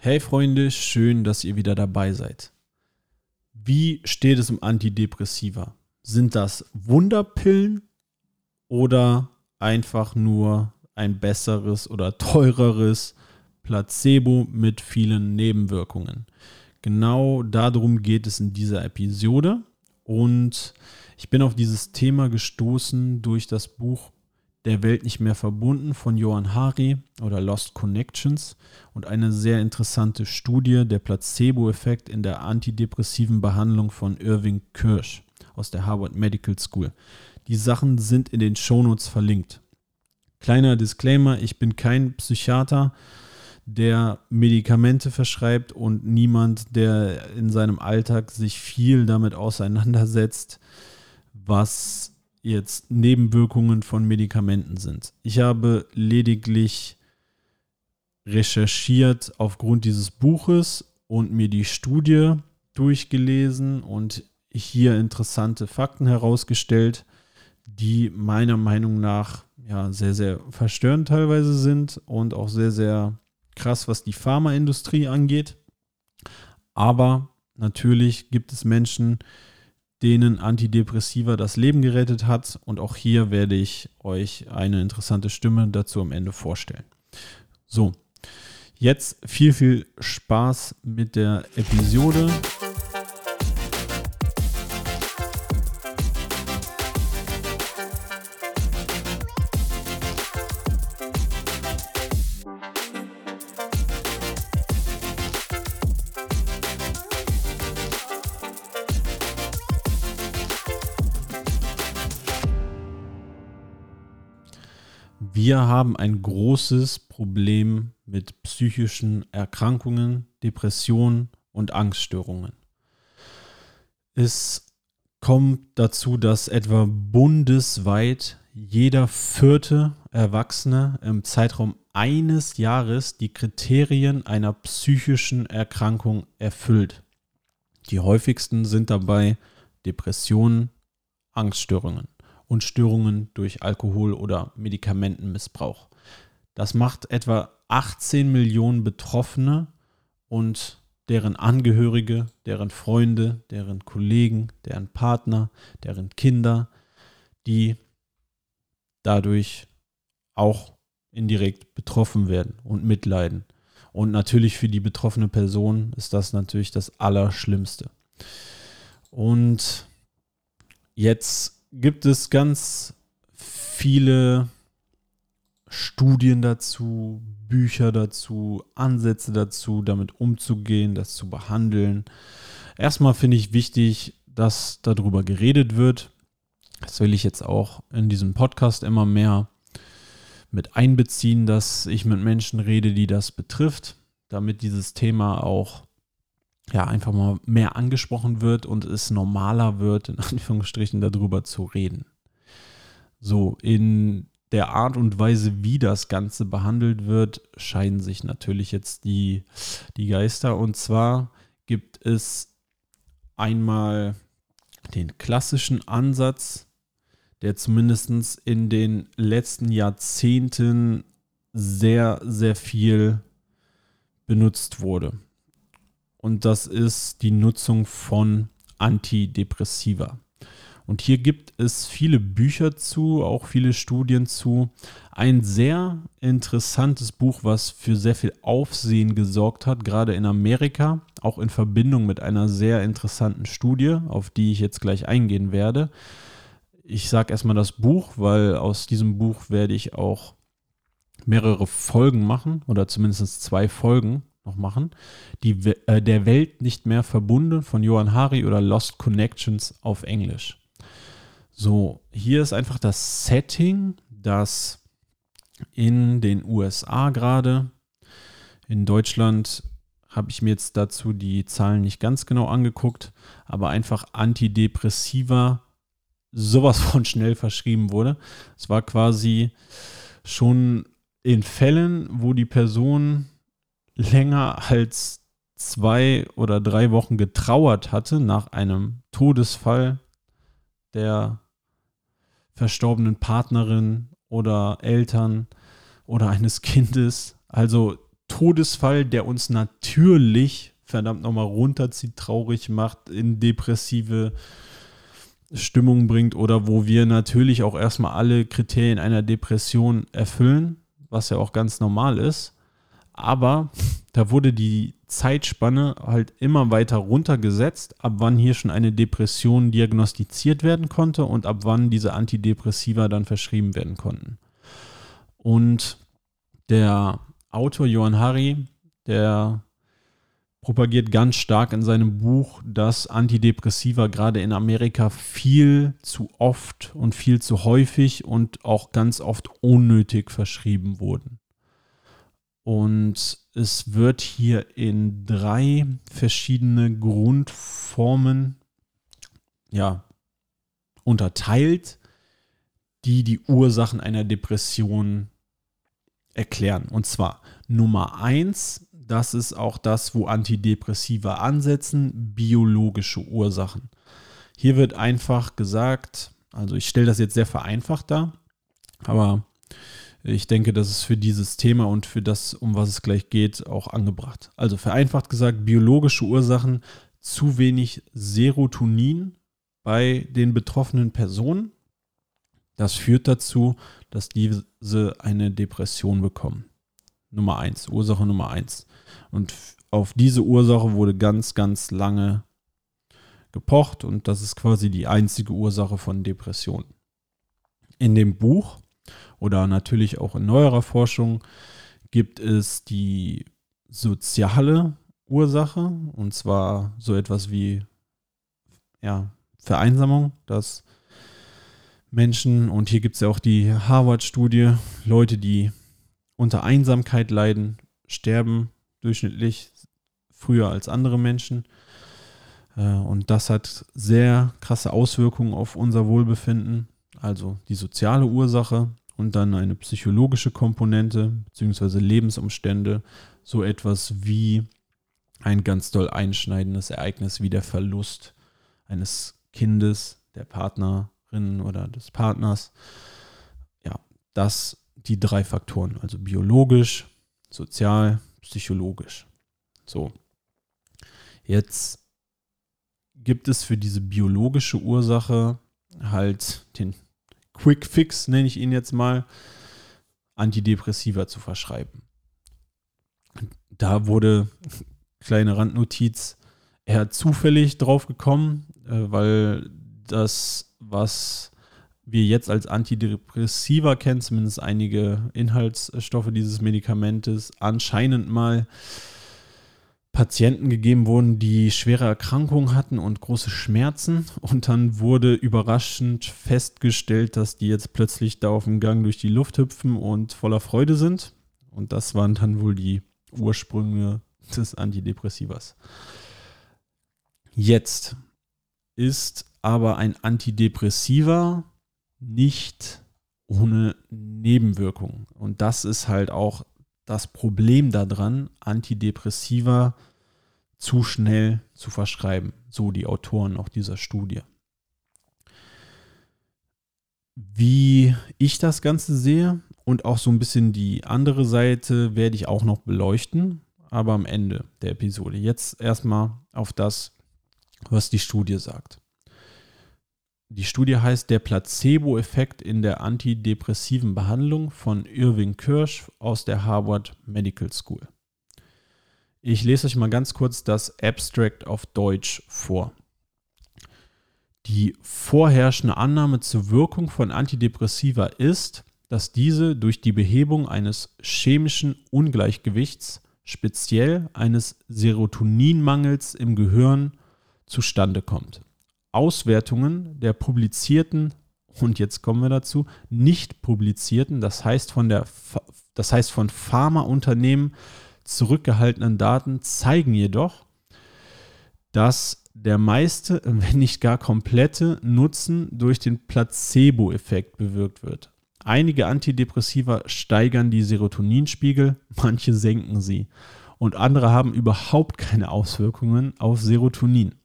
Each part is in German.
Hey Freunde, schön, dass ihr wieder dabei seid. Wie steht es um Antidepressiva? Sind das Wunderpillen oder einfach nur ein besseres oder teureres Placebo mit vielen Nebenwirkungen? Genau darum geht es in dieser Episode und ich bin auf dieses Thema gestoßen durch das Buch der Welt nicht mehr verbunden von Johann Hari oder Lost Connections und eine sehr interessante Studie der Placebo-Effekt in der antidepressiven Behandlung von Irving Kirsch aus der Harvard Medical School. Die Sachen sind in den Shownotes verlinkt. Kleiner Disclaimer, ich bin kein Psychiater, der Medikamente verschreibt und niemand, der in seinem Alltag sich viel damit auseinandersetzt, was jetzt Nebenwirkungen von Medikamenten sind. Ich habe lediglich recherchiert aufgrund dieses Buches und mir die Studie durchgelesen und hier interessante Fakten herausgestellt, die meiner Meinung nach ja sehr, sehr verstörend teilweise sind und auch sehr, sehr krass, was die Pharmaindustrie angeht. Aber natürlich gibt es Menschen, denen Antidepressiva das Leben gerettet hat. Und auch hier werde ich euch eine interessante Stimme dazu am Ende vorstellen. So, jetzt viel, viel Spaß mit der Episode. Wir haben ein großes Problem mit psychischen Erkrankungen, Depressionen und Angststörungen. Es kommt dazu, dass etwa bundesweit jeder vierte Erwachsene im Zeitraum eines Jahres die Kriterien einer psychischen Erkrankung erfüllt. Die häufigsten sind dabei Depressionen, Angststörungen und Störungen durch Alkohol- oder Medikamentenmissbrauch. Das macht etwa 18 Millionen Betroffene und deren Angehörige, deren Freunde, deren Kollegen, deren Partner, deren Kinder, die dadurch auch indirekt betroffen werden und mitleiden. Und natürlich für die betroffene Person ist das natürlich das Allerschlimmste. Und jetzt gibt es ganz viele Studien dazu, Bücher dazu, Ansätze dazu, damit umzugehen, das zu behandeln. Erstmal finde ich wichtig, dass darüber geredet wird. Das will ich jetzt auch in diesem Podcast immer mehr mit einbeziehen, dass ich mit Menschen rede, die das betrifft, damit dieses Thema auch ja, einfach mal mehr angesprochen wird und es normaler wird, in Anführungsstrichen, darüber zu reden. So, in der Art und Weise, wie das Ganze behandelt wird, scheiden sich natürlich jetzt die, die Geister. Und zwar gibt es einmal den klassischen Ansatz, der zumindest in den letzten Jahrzehnten sehr, sehr viel benutzt wurde und das ist die Nutzung von Antidepressiva. Und hier gibt es viele Bücher zu, auch viele Studien zu. Ein sehr interessantes Buch, was für sehr viel Aufsehen gesorgt hat, gerade in Amerika, auch in Verbindung mit einer sehr interessanten Studie, auf die ich jetzt gleich eingehen werde. Ich sage erstmal das Buch, weil aus diesem Buch werde ich auch mehrere Folgen machen oder zumindest zwei Folgen noch machen. Die, äh, der Welt nicht mehr verbunden von Johann Hari oder Lost Connections auf Englisch. So, hier ist einfach das Setting, das in den USA gerade, in Deutschland habe ich mir jetzt dazu die Zahlen nicht ganz genau angeguckt, aber einfach Antidepressiva sowas von schnell verschrieben wurde. Es war quasi schon in Fällen, wo die Person länger als zwei oder drei Wochen getrauert hatte nach einem Todesfall der verstorbenen Partnerin oder Eltern oder eines Kindes. Also Todesfall, der uns natürlich verdammt nochmal runterzieht, traurig macht, in depressive Stimmung bringt oder wo wir natürlich auch erstmal alle Kriterien einer Depression erfüllen, was ja auch ganz normal ist. Aber da wurde die Zeitspanne halt immer weiter runtergesetzt, ab wann hier schon eine Depression diagnostiziert werden konnte und ab wann diese Antidepressiva dann verschrieben werden konnten. Und der Autor Johann Harry, der propagiert ganz stark in seinem Buch, dass Antidepressiva gerade in Amerika viel zu oft und viel zu häufig und auch ganz oft unnötig verschrieben wurden. Und es wird hier in drei verschiedene Grundformen ja, unterteilt, die die Ursachen einer Depression erklären. Und zwar Nummer eins, das ist auch das, wo Antidepressiva ansetzen, biologische Ursachen. Hier wird einfach gesagt, also ich stelle das jetzt sehr vereinfacht dar, aber ich denke, das ist für dieses Thema und für das, um was es gleich geht, auch angebracht. Also vereinfacht gesagt, biologische Ursachen, zu wenig Serotonin bei den betroffenen Personen. Das führt dazu, dass diese eine Depression bekommen. Nummer eins, Ursache Nummer eins. Und auf diese Ursache wurde ganz, ganz lange gepocht und das ist quasi die einzige Ursache von Depressionen. In dem Buch oder natürlich auch in neuerer Forschung gibt es die soziale Ursache und zwar so etwas wie ja, Vereinsamung, dass Menschen, und hier gibt es ja auch die Harvard-Studie, Leute, die unter Einsamkeit leiden, sterben durchschnittlich früher als andere Menschen. Äh, und das hat sehr krasse Auswirkungen auf unser Wohlbefinden. Also die soziale Ursache und dann eine psychologische Komponente bzw. Lebensumstände, so etwas wie ein ganz doll einschneidendes Ereignis wie der Verlust eines Kindes, der Partnerin oder des Partners. Ja, das die drei Faktoren, also biologisch, sozial, psychologisch. So. Jetzt gibt es für diese biologische Ursache halt den Quick Fix, nenne ich ihn jetzt mal, Antidepressiva zu verschreiben. Da wurde, kleine Randnotiz, er zufällig drauf gekommen, äh, weil das, was wir jetzt als Antidepressiva kennen, zumindest einige Inhaltsstoffe dieses Medikamentes, anscheinend mal Patienten gegeben wurden, die schwere Erkrankungen hatten und große Schmerzen. Und dann wurde überraschend festgestellt, dass die jetzt plötzlich da auf dem Gang durch die Luft hüpfen und voller Freude sind. Und das waren dann wohl die Ursprünge des Antidepressivas. Jetzt ist aber ein Antidepressiva nicht ohne Nebenwirkungen. Und das ist halt auch das Problem daran, Antidepressiva zu schnell zu verschreiben. So die Autoren auch dieser Studie. Wie ich das Ganze sehe und auch so ein bisschen die andere Seite werde ich auch noch beleuchten, aber am Ende der Episode. Jetzt erstmal auf das, was die Studie sagt. Die Studie heißt Der Placebo-Effekt in der antidepressiven Behandlung von Irving Kirsch aus der Harvard Medical School. Ich lese euch mal ganz kurz das Abstract auf Deutsch vor. Die vorherrschende Annahme zur Wirkung von Antidepressiva ist, dass diese durch die Behebung eines chemischen Ungleichgewichts, speziell eines Serotoninmangels im Gehirn, zustande kommt. Auswertungen der publizierten und jetzt kommen wir dazu, nicht publizierten, das heißt von der das heißt von Pharmaunternehmen zurückgehaltenen Daten zeigen jedoch, dass der meiste, wenn nicht gar komplette Nutzen durch den Placebo-Effekt bewirkt wird. Einige Antidepressiva steigern die Serotoninspiegel, manche senken sie und andere haben überhaupt keine Auswirkungen auf Serotonin.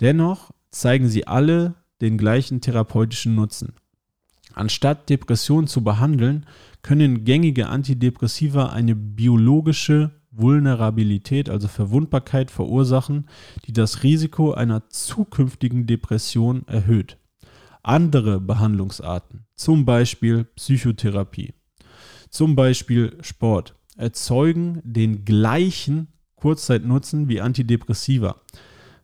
Dennoch zeigen sie alle den gleichen therapeutischen Nutzen. Anstatt Depressionen zu behandeln, können gängige Antidepressiva eine biologische Vulnerabilität, also Verwundbarkeit verursachen, die das Risiko einer zukünftigen Depression erhöht. Andere Behandlungsarten, zum Beispiel Psychotherapie, zum Beispiel Sport, erzeugen den gleichen Kurzzeitnutzen wie Antidepressiva,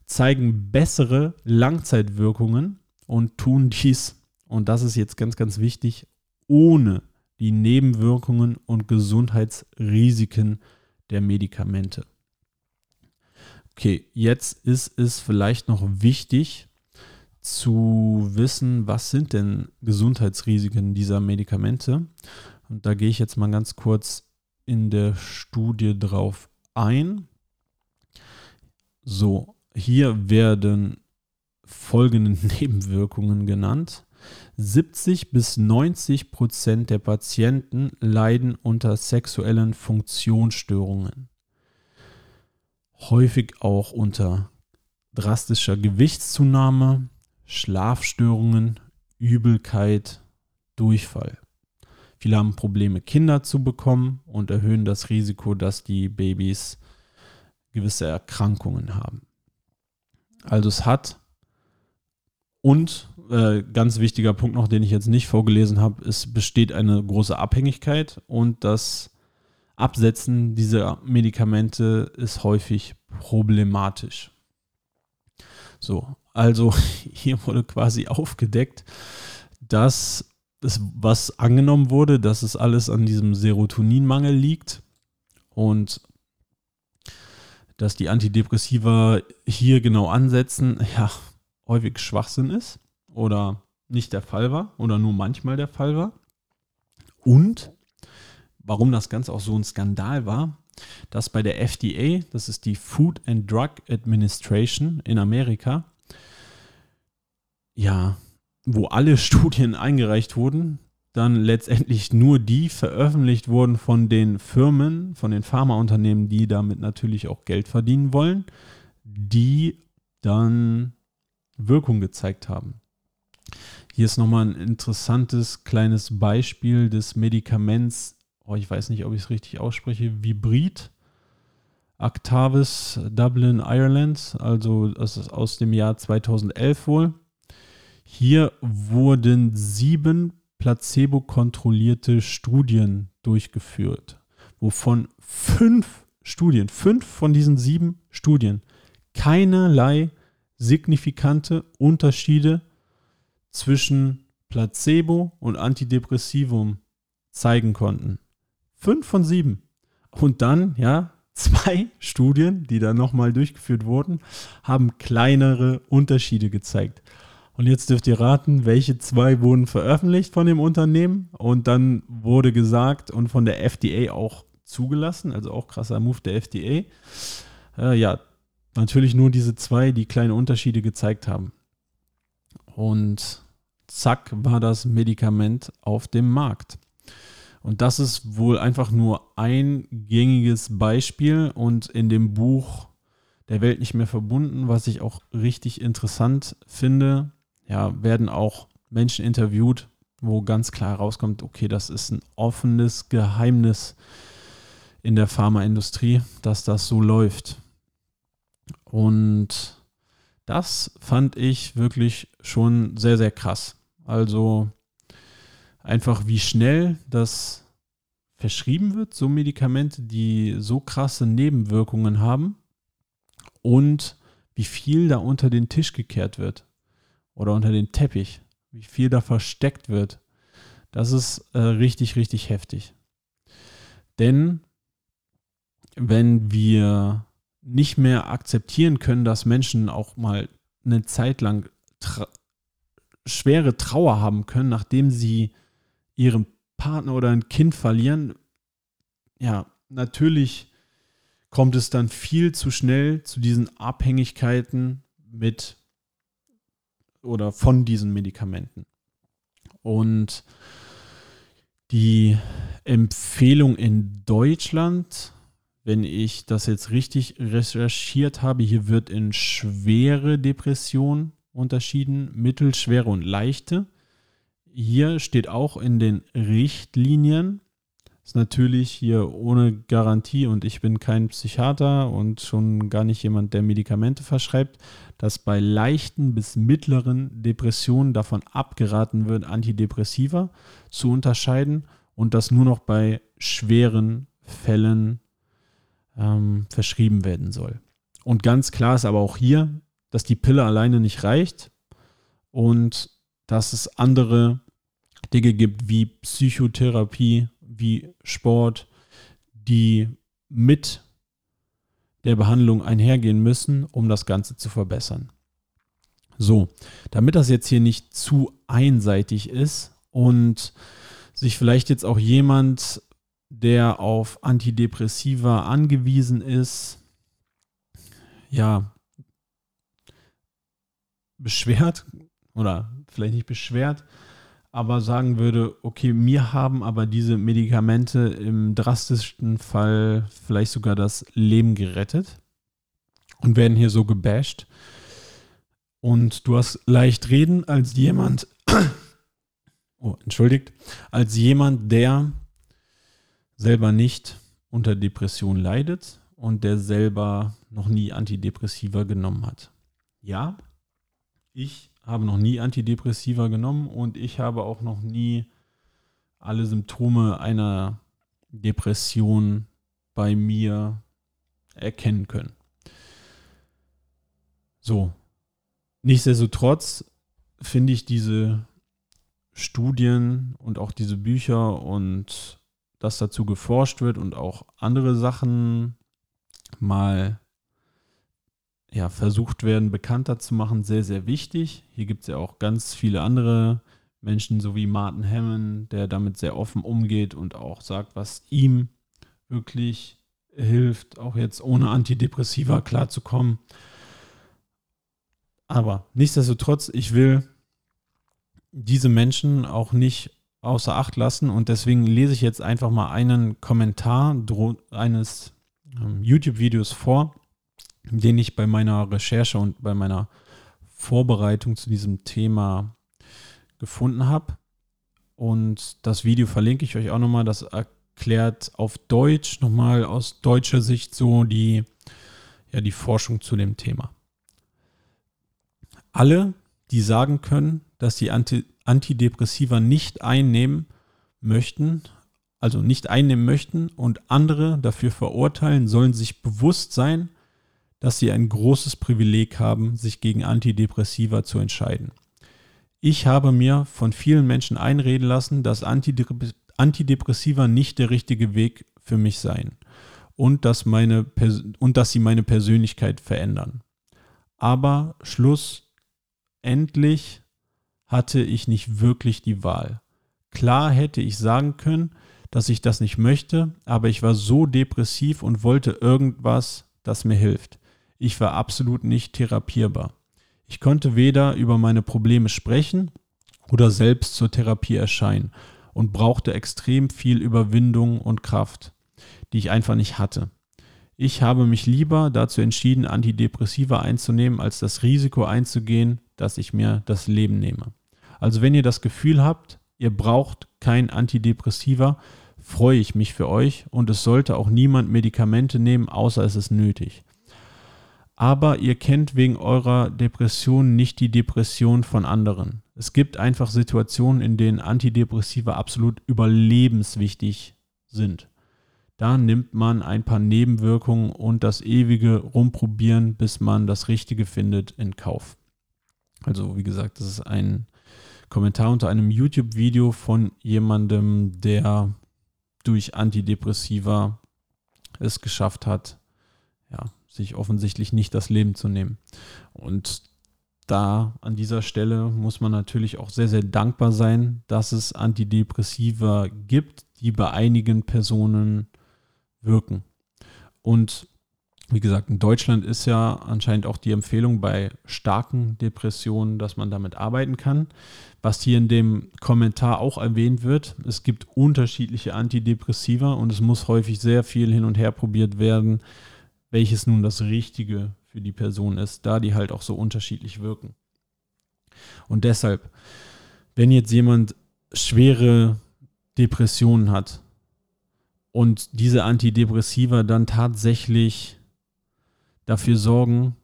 zeigen bessere Langzeitwirkungen und tun dies, und das ist jetzt ganz, ganz wichtig, ohne die Nebenwirkungen und Gesundheitsrisiken der Medikamente. Okay, jetzt ist es vielleicht noch wichtig zu wissen, was sind denn Gesundheitsrisiken dieser Medikamente. Und da gehe ich jetzt mal ganz kurz in der Studie drauf ein. So, hier werden folgende Nebenwirkungen genannt. 70 bis 90 Prozent der Patienten leiden unter sexuellen Funktionsstörungen. Häufig auch unter drastischer Gewichtszunahme, Schlafstörungen, Übelkeit, Durchfall. Viele haben Probleme, Kinder zu bekommen und erhöhen das Risiko, dass die Babys gewisse Erkrankungen haben. Also es hat und äh, ganz wichtiger Punkt noch, den ich jetzt nicht vorgelesen habe, es besteht eine große Abhängigkeit und das Absetzen dieser Medikamente ist häufig problematisch. So, also hier wurde quasi aufgedeckt, dass es, was angenommen wurde, dass es alles an diesem Serotoninmangel liegt und dass die Antidepressiva hier genau ansetzen. Ja, häufig Schwachsinn ist oder nicht der Fall war oder nur manchmal der Fall war. Und warum das Ganze auch so ein Skandal war, dass bei der FDA, das ist die Food and Drug Administration in Amerika, ja, wo alle Studien eingereicht wurden, dann letztendlich nur die veröffentlicht wurden von den Firmen, von den Pharmaunternehmen, die damit natürlich auch Geld verdienen wollen, die dann Wirkung gezeigt haben. Hier ist nochmal ein interessantes kleines Beispiel des Medikaments, oh, ich weiß nicht, ob ich es richtig ausspreche, Vibrid, Actavis Dublin, Ireland, also das ist aus dem Jahr 2011 wohl. Hier wurden sieben placebo-kontrollierte Studien durchgeführt, wovon fünf Studien, fünf von diesen sieben Studien keinerlei signifikante Unterschiede zwischen Placebo und Antidepressivum zeigen konnten. Fünf von sieben. Und dann, ja, zwei Studien, die dann nochmal durchgeführt wurden, haben kleinere Unterschiede gezeigt. Und jetzt dürft ihr raten, welche zwei wurden veröffentlicht von dem Unternehmen. Und dann wurde gesagt und von der FDA auch zugelassen, also auch krasser Move der FDA. Äh, ja, natürlich nur diese zwei, die kleine Unterschiede gezeigt haben. Und zack war das Medikament auf dem Markt. Und das ist wohl einfach nur ein gängiges Beispiel und in dem Buch Der Welt nicht mehr verbunden, was ich auch richtig interessant finde, ja, werden auch Menschen interviewt, wo ganz klar herauskommt, okay, das ist ein offenes Geheimnis in der Pharmaindustrie, dass das so läuft. Und das fand ich wirklich schon sehr, sehr krass. Also einfach wie schnell das verschrieben wird, so Medikamente, die so krasse Nebenwirkungen haben und wie viel da unter den Tisch gekehrt wird oder unter den Teppich, wie viel da versteckt wird. Das ist äh, richtig, richtig heftig. Denn wenn wir nicht mehr akzeptieren können, dass Menschen auch mal eine Zeit lang tra schwere Trauer haben können, nachdem sie ihren Partner oder ein Kind verlieren, ja, natürlich kommt es dann viel zu schnell zu diesen Abhängigkeiten mit oder von diesen Medikamenten. Und die Empfehlung in Deutschland wenn ich das jetzt richtig recherchiert habe, hier wird in schwere Depression unterschieden, mittelschwere und leichte. hier steht auch in den Richtlinien, ist natürlich hier ohne Garantie und ich bin kein Psychiater und schon gar nicht jemand, der Medikamente verschreibt, dass bei leichten bis mittleren Depressionen davon abgeraten wird, Antidepressiva zu unterscheiden und das nur noch bei schweren Fällen ähm, verschrieben werden soll. Und ganz klar ist aber auch hier, dass die Pille alleine nicht reicht und dass es andere Dinge gibt wie Psychotherapie, wie Sport, die mit der Behandlung einhergehen müssen, um das Ganze zu verbessern. So, damit das jetzt hier nicht zu einseitig ist und sich vielleicht jetzt auch jemand, der auf Antidepressiva angewiesen ist, ja, beschwert oder vielleicht nicht beschwert, aber sagen würde, okay, mir haben aber diese Medikamente im drastischsten Fall vielleicht sogar das Leben gerettet und werden hier so gebasht. Und du hast leicht reden als jemand, oh, entschuldigt, als jemand, der selber nicht unter Depression leidet und der selber noch nie Antidepressiva genommen hat. Ja, ich habe noch nie Antidepressiva genommen und ich habe auch noch nie alle Symptome einer Depression bei mir erkennen können. So, nichtsdestotrotz finde ich diese Studien und auch diese Bücher und dass dazu geforscht wird und auch andere Sachen mal ja, versucht werden, bekannter zu machen, sehr, sehr wichtig. Hier gibt es ja auch ganz viele andere Menschen, so wie Martin Hammond, der damit sehr offen umgeht und auch sagt, was ihm wirklich hilft, auch jetzt ohne Antidepressiva klarzukommen. Aber nichtsdestotrotz, ich will diese Menschen auch nicht außer Acht lassen und deswegen lese ich jetzt einfach mal einen Kommentar eines ähm, YouTube-Videos vor, den ich bei meiner Recherche und bei meiner Vorbereitung zu diesem Thema gefunden habe. Und das Video verlinke ich euch auch nochmal. Das erklärt auf Deutsch nochmal aus deutscher Sicht so die, ja, die Forschung zu dem Thema. Alle, die sagen können, dass sie Anti Antidepressiva nicht einnehmen möchten, also nicht einnehmen möchten und andere dafür verurteilen, sollen sich bewusst sein, dass sie ein großes Privileg haben, sich gegen Antidepressiva zu entscheiden. Ich habe mir von vielen Menschen einreden lassen, dass Antidepressiva nicht der richtige Weg für mich seien und dass, meine, und dass sie meine Persönlichkeit verändern. Aber schlussendlich hatte ich nicht wirklich die Wahl. Klar hätte ich sagen können, dass ich das nicht möchte, aber ich war so depressiv und wollte irgendwas, das mir hilft. Ich war absolut nicht therapierbar. Ich konnte weder über meine Probleme sprechen oder selbst zur Therapie erscheinen und brauchte extrem viel Überwindung und Kraft, die ich einfach nicht hatte. Ich habe mich lieber dazu entschieden, Antidepressiva einzunehmen, als das Risiko einzugehen, dass ich mir das Leben nehme. Also wenn ihr das Gefühl habt, ihr braucht kein Antidepressiva, freue ich mich für euch und es sollte auch niemand Medikamente nehmen, außer es ist nötig aber ihr kennt wegen eurer Depression nicht die Depression von anderen. Es gibt einfach Situationen, in denen Antidepressiva absolut überlebenswichtig sind. Da nimmt man ein paar Nebenwirkungen und das ewige Rumprobieren, bis man das Richtige findet, in Kauf. Also wie gesagt, das ist ein Kommentar unter einem YouTube-Video von jemandem, der durch Antidepressiva es geschafft hat, ja, sich offensichtlich nicht das Leben zu nehmen. Und da an dieser Stelle muss man natürlich auch sehr, sehr dankbar sein, dass es Antidepressiva gibt, die bei einigen Personen wirken. Und wie gesagt, in Deutschland ist ja anscheinend auch die Empfehlung bei starken Depressionen, dass man damit arbeiten kann. Was hier in dem Kommentar auch erwähnt wird, es gibt unterschiedliche Antidepressiva und es muss häufig sehr viel hin und her probiert werden, welches nun das Richtige für die Person ist, da die halt auch so unterschiedlich wirken. Und deshalb, wenn jetzt jemand schwere Depressionen hat und diese Antidepressiva dann tatsächlich dafür sorgen,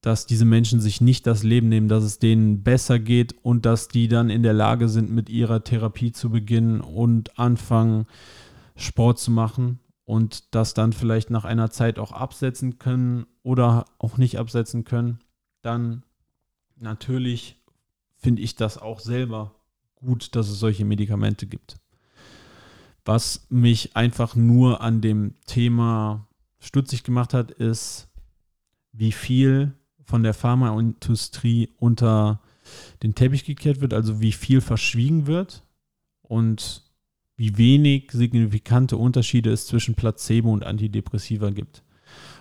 dass diese Menschen sich nicht das Leben nehmen, dass es denen besser geht und dass die dann in der Lage sind, mit ihrer Therapie zu beginnen und anfangen, Sport zu machen und das dann vielleicht nach einer Zeit auch absetzen können oder auch nicht absetzen können, dann natürlich finde ich das auch selber gut, dass es solche Medikamente gibt. Was mich einfach nur an dem Thema stutzig gemacht hat, ist, wie viel von der Pharmaindustrie unter den Teppich gekehrt wird, also wie viel verschwiegen wird und wie wenig signifikante Unterschiede es zwischen Placebo und Antidepressiva gibt.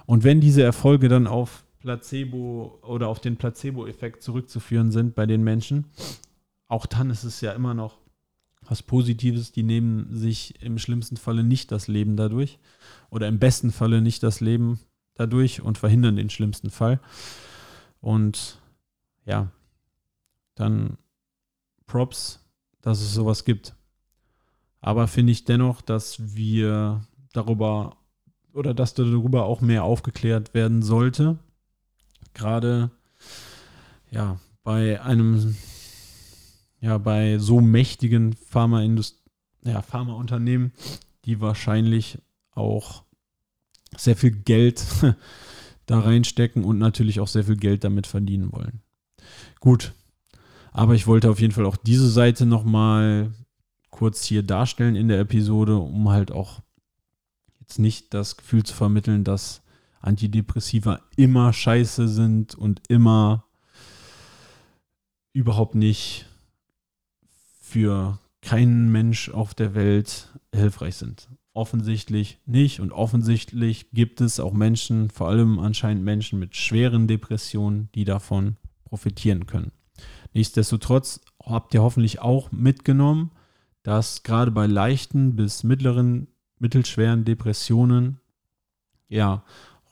Und wenn diese Erfolge dann auf Placebo oder auf den Placebo-Effekt zurückzuführen sind bei den Menschen, auch dann ist es ja immer noch was Positives. Die nehmen sich im schlimmsten Falle nicht das Leben dadurch oder im besten Falle nicht das Leben dadurch und verhindern den schlimmsten Fall. Und ja, dann Props, dass es sowas gibt. Aber finde ich dennoch, dass wir darüber oder dass darüber auch mehr aufgeklärt werden sollte. Gerade ja, bei einem, ja, bei so mächtigen ja, Pharmaunternehmen, die wahrscheinlich auch sehr viel Geld da reinstecken und natürlich auch sehr viel Geld damit verdienen wollen. Gut, aber ich wollte auf jeden Fall auch diese Seite nochmal kurz hier darstellen in der Episode, um halt auch jetzt nicht das Gefühl zu vermitteln, dass Antidepressiva immer scheiße sind und immer überhaupt nicht für keinen Mensch auf der Welt hilfreich sind. Offensichtlich nicht und offensichtlich gibt es auch Menschen, vor allem anscheinend Menschen mit schweren Depressionen, die davon profitieren können. Nichtsdestotrotz habt ihr hoffentlich auch mitgenommen, dass gerade bei leichten bis mittleren, mittelschweren Depressionen ja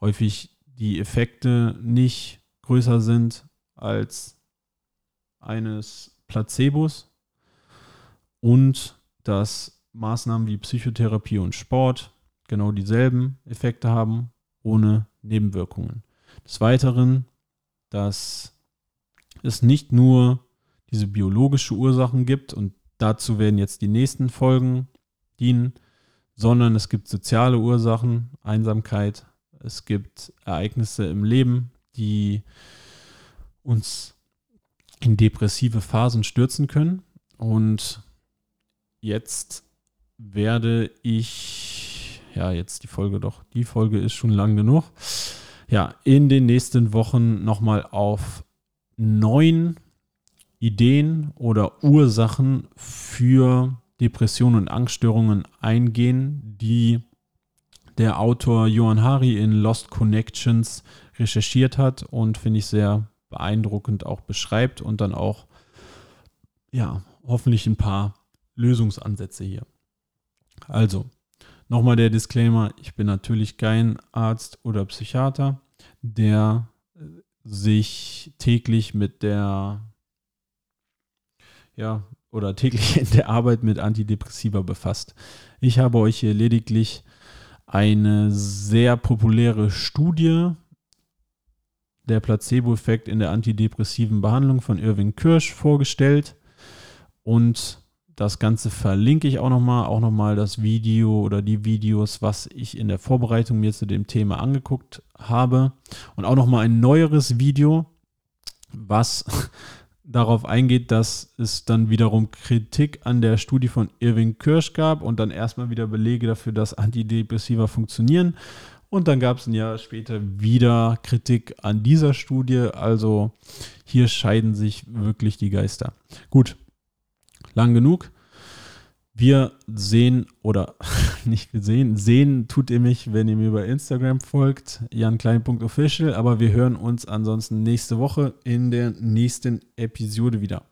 häufig die Effekte nicht größer sind als eines Placebos und dass Maßnahmen wie Psychotherapie und Sport genau dieselben Effekte haben, ohne Nebenwirkungen. Des Weiteren, dass es nicht nur diese biologische Ursachen gibt und Dazu werden jetzt die nächsten Folgen dienen, sondern es gibt soziale Ursachen, Einsamkeit, es gibt Ereignisse im Leben, die uns in depressive Phasen stürzen können. Und jetzt werde ich, ja, jetzt die Folge doch, die Folge ist schon lang genug. Ja, in den nächsten Wochen nochmal auf neun Ideen oder Ursachen für Depressionen und Angststörungen eingehen, die der Autor Johann Hari in Lost Connections recherchiert hat und finde ich sehr beeindruckend auch beschreibt und dann auch ja, hoffentlich ein paar Lösungsansätze hier. Also, nochmal der Disclaimer, ich bin natürlich kein Arzt oder Psychiater, der sich täglich mit der ja, oder täglich in der Arbeit mit Antidepressiva befasst. Ich habe euch hier lediglich eine sehr populäre Studie der Placebo-Effekt in der antidepressiven Behandlung von Irving Kirsch vorgestellt und das Ganze verlinke ich auch nochmal, auch nochmal das Video oder die Videos, was ich in der Vorbereitung mir zu dem Thema angeguckt habe und auch nochmal ein neueres Video, was darauf eingeht, dass es dann wiederum Kritik an der Studie von Irving Kirsch gab und dann erstmal wieder Belege dafür, dass Antidepressiva funktionieren. Und dann gab es ein Jahr später wieder Kritik an dieser Studie. Also hier scheiden sich wirklich die Geister. Gut, lang genug. Wir sehen oder nicht gesehen, sehen tut ihr mich, wenn ihr mir bei Instagram folgt, janklein.official, aber wir hören uns ansonsten nächste Woche in der nächsten Episode wieder.